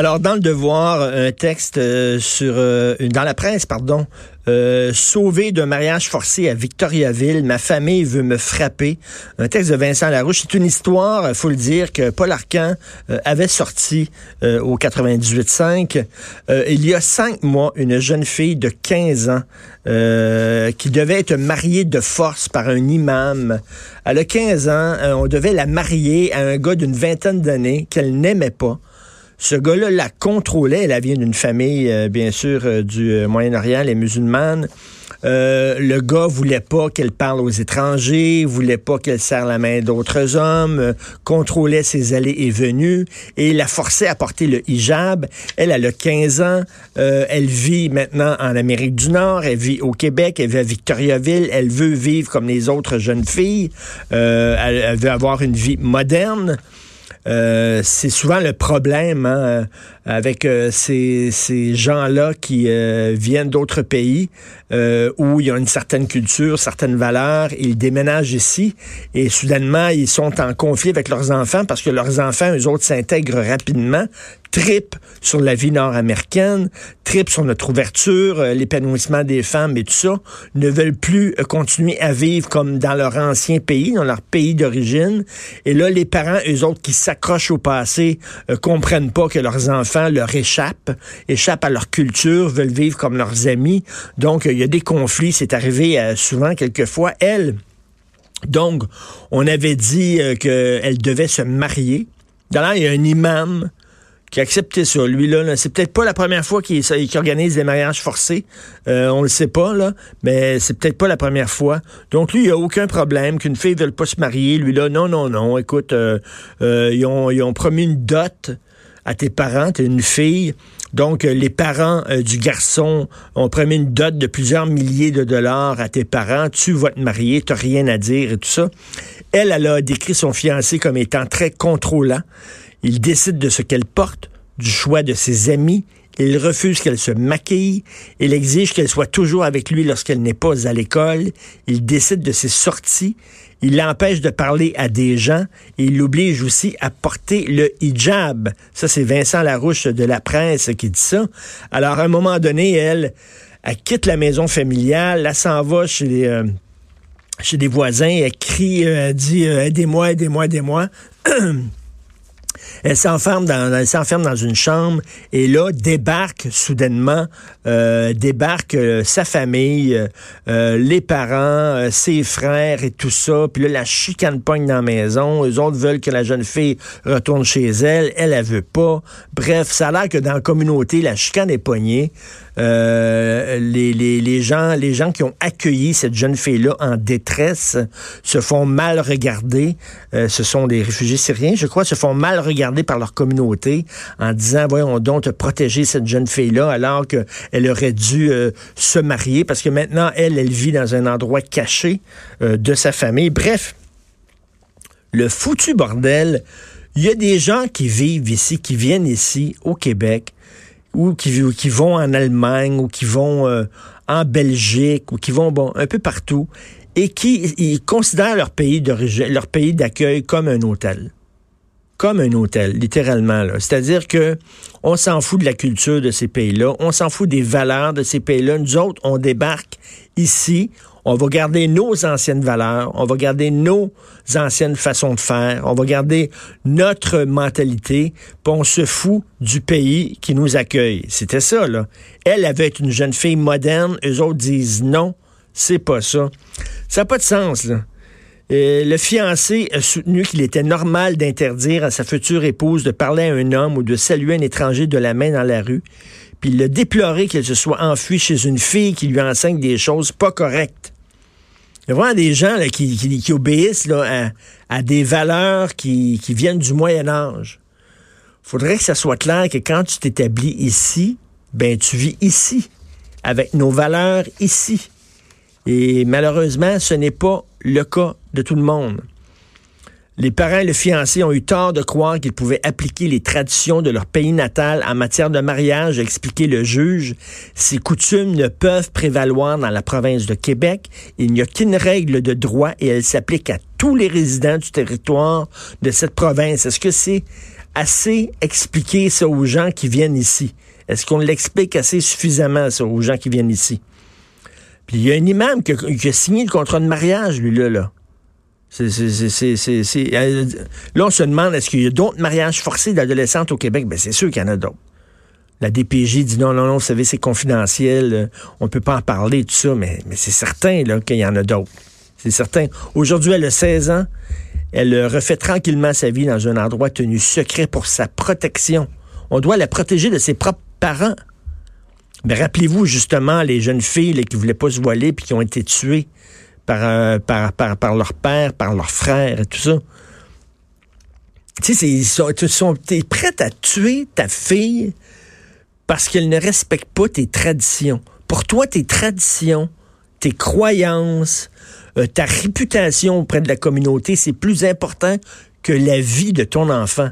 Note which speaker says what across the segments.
Speaker 1: Alors, dans le devoir, un texte euh, sur euh, dans la presse, pardon, euh, sauvé d'un mariage forcé à Victoriaville, ma famille veut me frapper. Un texte de Vincent Larouche. C'est une histoire, faut le dire, que Paul Arcan avait sorti au 98.5. il y a cinq mois, une jeune fille de 15 ans qui devait être mariée de force par un imam. Elle a 15 ans, on devait la marier à un gars d'une vingtaine d'années qu'elle n'aimait pas. Ce gars-là la contrôlait. Elle vient d'une famille, euh, bien sûr, euh, du euh, Moyen-Orient, les musulmanes. le gars voulait pas qu'elle parle aux étrangers, voulait pas qu'elle serre la main d'autres hommes, contrôlait ses allées et venues et la forçait à porter le hijab. Elle, elle a 15 ans, elle vit maintenant en Amérique du Nord, elle vit au Québec, elle vit à Victoriaville, elle veut vivre comme les autres jeunes filles, elle, veut avoir une vie moderne. Euh, c'est souvent le problème hein, avec euh, ces, ces gens-là qui euh, viennent d'autres pays où il y a une certaine culture, certaines valeurs. Ils déménagent ici et soudainement, ils sont en conflit avec leurs enfants parce que leurs enfants, eux autres, s'intègrent rapidement trip sur la vie nord-américaine, trip sur notre ouverture, euh, l'épanouissement des femmes et tout ça, ne veulent plus euh, continuer à vivre comme dans leur ancien pays, dans leur pays d'origine. Et là, les parents, eux autres, qui s'accrochent au passé, euh, comprennent pas que leurs enfants leur échappent, échappent à leur culture, veulent vivre comme leurs amis. Donc, il y a des conflits. C'est arrivé souvent, quelquefois. Elle, donc, on avait dit qu'elle devait se marier. D'ailleurs, il y a un imam qui a accepté ça. Lui, là, c'est peut-être pas la première fois qu'il organise des mariages forcés. Euh, on le sait pas, là, mais c'est peut-être pas la première fois. Donc, lui, il a aucun problème qu'une fille ne veuille pas se marier. Lui, là, non, non, non. Écoute, euh, euh, ils, ont, promis une dot à tes parents, t'es une fille. Donc, les parents du garçon ont promis une dot de plusieurs milliers de dollars à tes parents. Tu vas te marier, t'as rien à dire et tout ça. Elle, elle a décrit son fiancé comme étant très contrôlant. Il décide de ce qu'elle porte, du choix de ses amis. Il refuse qu'elle se maquille. Il exige qu'elle soit toujours avec lui lorsqu'elle n'est pas à l'école. Il décide de ses sorties. Il l'empêche de parler à des gens il l'oblige aussi à porter le hijab. Ça, c'est Vincent Larouche de la presse qui dit ça. Alors, à un moment donné, elle, quitte la maison familiale, elle s'en va chez euh, des voisins, elle crie, euh, elle dit euh, aidez-moi, aidez-moi, aidez-moi. Elle s'enferme dans, s'enferme dans une chambre et là débarque soudainement, euh, débarque euh, sa famille, euh, les parents, ses frères et tout ça. Puis là, la chicane pogne dans la maison. Les autres veulent que la jeune fille retourne chez elle. Elle, elle veut pas. Bref, ça a l'air que dans la communauté, la chicane est pognée. Euh, les, les, les, gens, les gens qui ont accueilli cette jeune fille-là en détresse se font mal regarder. Euh, ce sont des réfugiés syriens, je crois, se font mal regarder par leur communauté en disant, voyons donc, protéger cette jeune fille-là alors qu'elle aurait dû euh, se marier parce que maintenant, elle, elle vit dans un endroit caché de sa famille. Bref, le foutu bordel. Il y a des gens qui vivent ici, qui viennent ici au Québec, ou qui, vont en Allemagne ou qui vont euh, en Belgique ou qui vont un peu partout et qui ils considèrent leur pays leur pays d'accueil comme un hôtel. Comme un hôtel, littéralement. C'est-à-dire que on s'en fout de la culture de ces pays-là, on s'en fout des valeurs de ces pays-là. Nous autres, on débarque ici, on va garder nos anciennes valeurs, on va garder nos anciennes façons de faire, on va garder notre mentalité, puis on se fout du pays qui nous accueille. C'était ça, là. Elle avait une jeune fille moderne, eux autres disent non, c'est pas ça. Ça n'a pas de sens, là. Le fiancé a soutenu qu'il était normal d'interdire à sa future épouse de parler à un homme ou de saluer un étranger de la main dans la rue. Puis il a déploré qu'elle se soit enfuie chez une fille qui lui enseigne des choses pas correctes. Il y a vraiment des gens qui, obéissent à, des valeurs qui, viennent du Moyen Âge. faudrait que ça soit clair que quand tu t'établis ici, ben tu vis ici, avec nos valeurs ici. Et malheureusement, ce n'est pas le cas de tout le monde. Les parents et le fiancé ont eu tort de croire qu'ils pouvaient appliquer les traditions de leur pays natal en matière de mariage, a expliqué le juge. Ces coutumes ne peuvent prévaloir dans la province de Québec. Il n'y a qu'une règle de droit et elle s'applique à tous les résidents du territoire de cette province. Est-ce que c'est assez expliqué ça aux gens qui viennent ici? Est-ce qu'on l'explique assez suffisamment, ça, aux gens qui viennent ici? Il y a un imam qui a, signé le contrat de mariage, lui, là. là. C'est, euh, là, on se demande, est-ce qu'il y a d'autres mariages forcés d'adolescentes au Québec? Ben, c'est sûr qu'il y en a d'autres. La DPJ dit non, non, non, vous savez, c'est confidentiel, euh, on ne peut pas en parler, tout ça, mais, c'est certain qu'il y en a d'autres. C'est certain. Aujourd'hui, elle a 16 ans. Elle refait tranquillement sa vie dans un endroit tenu secret pour sa protection. On doit la protéger de ses propres parents. Rappelez-vous justement les jeunes filles qui ne voulaient pas se voiler puis qui ont été tuées euh, par, par, par, leur père, par leur frère et tout ça. Tu sais, ils sont, sont, es prête à tuer ta fille parce qu'elle ne respecte pas tes traditions. Pour toi, tes traditions, tes croyances, euh, ta réputation auprès de la communauté, c'est plus important que la vie de ton enfant.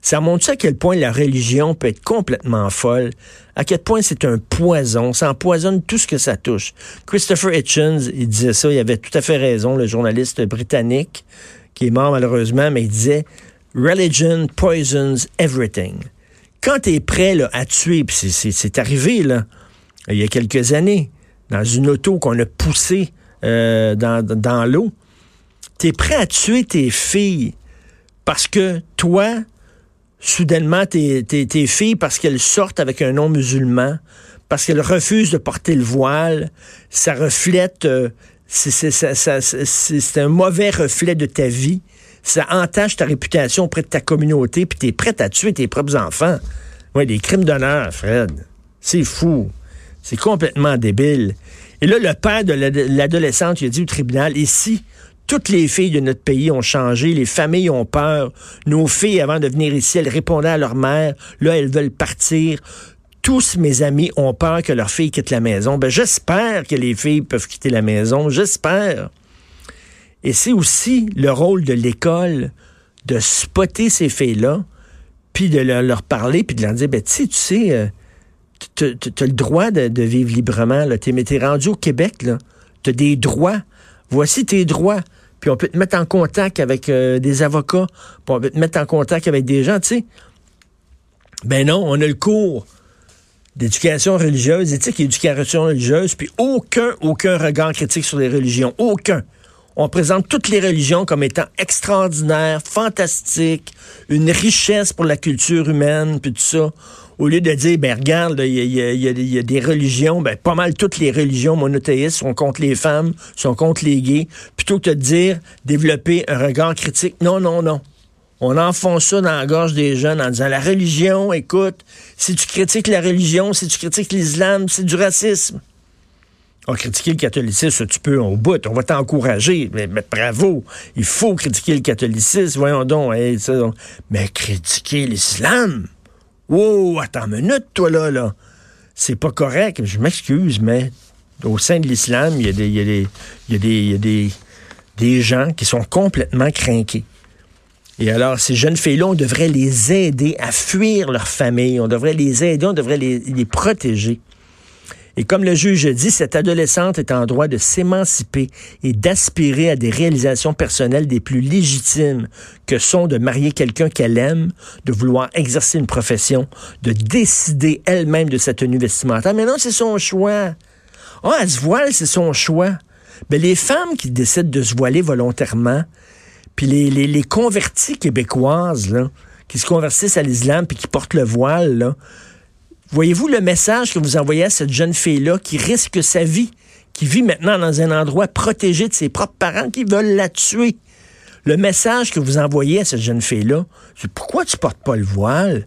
Speaker 1: Ça montre à quel point la religion peut être complètement folle, à quel point c'est un poison, ça empoisonne tout ce que ça touche. Christopher Hitchens, il disait ça, il avait tout à fait raison, le journaliste britannique, qui est mort malheureusement, mais il disait Religion poisons everything. Quand tu es prêt à tuer, puis c'est arrivé là, il y a quelques années, dans une auto qu'on a poussée euh, dans, dans l'eau, tu es prêt à tuer tes filles parce que toi, soudainement, tes, tes, filles, parce qu'elles sortent avec un nom musulman, parce qu'elles refusent de porter le voile, ça reflète, euh, c'est un mauvais reflet de ta vie. Ça entache ta réputation auprès de ta communauté, puis tu es prêt à tuer tes propres enfants. Oui, des crimes d'honneur, Fred. C'est fou. C'est complètement débile. Et là, le père de l'adolescente, il a dit au tribunal, ici, toutes les filles de notre pays ont changé, les familles ont peur. Nos filles, avant de venir ici, elles répondaient à leur mère. Là, elles veulent partir. Tous mes amis ont peur que leurs filles quittent la maison. Ben, j'espère que les filles peuvent quitter la maison. J'espère. Et c'est aussi le rôle de l'école de spotter ces filles-là, puis de leur, parler, puis de leur dire, ben, tu sais, tu sais, euh, tu as le droit de, vivre librement. Tu es, rendu au Québec, tu as des droits. Voici tes droits puis on peut te mettre en contact avec euh, des avocats, puis on peut te mettre en contact avec des gens, tu sais. Ben non, on a le cours d'éducation religieuse, éthique et éducation religieuse, puis aucun, aucun regard critique sur les religions. Aucun. On présente toutes les religions comme étant extraordinaires, fantastiques, une richesse pour la culture humaine, puis tout ça au lieu de dire, ben regarde, il y, a, des religions, ben pas mal toutes les religions monothéistes sont contre les femmes, sont contre les gays, plutôt que de dire, développer un regard critique. Non, non, non. On enfonce ça dans la gorge des jeunes en disant la religion, écoute, si tu critiques la religion, si tu critiques l'islam, c'est du racisme. On critiquer le catholicisme, tu peux au bout, on va t'encourager. Mais, bravo, il faut critiquer le catholicisme, voyons donc. mais critiquer l'islam, Wow, attends une minute, toi, là, là. C'est pas correct. Je m'excuse, mais au sein de l'islam, il y a des, a des, gens qui sont complètement craqués. Et alors, ces jeunes filles-là, on devrait les aider à fuir leur famille. On devrait les aider, on devrait les protéger. Et comme le juge dit, cette adolescente est en droit de s'émanciper et d'aspirer à des réalisations personnelles des plus légitimes que sont de marier quelqu'un qu'elle aime, de vouloir exercer une profession, de décider elle-même de sa tenue vestimentaire. Mais non, c'est son choix. Ah, elle se voile, c'est son choix. Mais les femmes qui décident de se voiler volontairement, puis les, les, les convertis québécoises, là, qui se convertissent à l'islam puis qui portent le voile, Voyez-vous le message que vous envoyez à cette jeune fille-là qui risque sa vie, qui vit maintenant dans un endroit protégé de ses propres parents qui veulent la tuer? Le message que vous envoyez à cette jeune fille-là, c'est pourquoi tu portes pas le voile?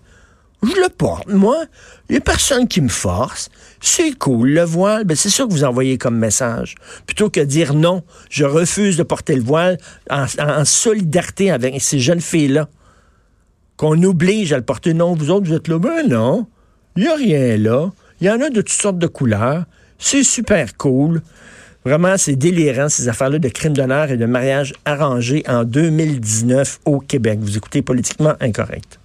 Speaker 1: Je le porte, moi. Il n'y a personne qui me force. C'est cool, le voile. Ben, c'est ça que vous envoyez comme message. Plutôt que dire non, je refuse de porter le voile en, en solidarité avec ces jeunes filles-là. Qu'on oblige à le porter. Non, vous autres, vous êtes là. Ben non. Il n'y a rien là. Il y en a de toutes sortes de couleurs. C'est super cool. Vraiment, c'est délirant, ces affaires-là de crimes d'honneur et de mariage arrangé en 2019 au Québec. Vous écoutez politiquement incorrect.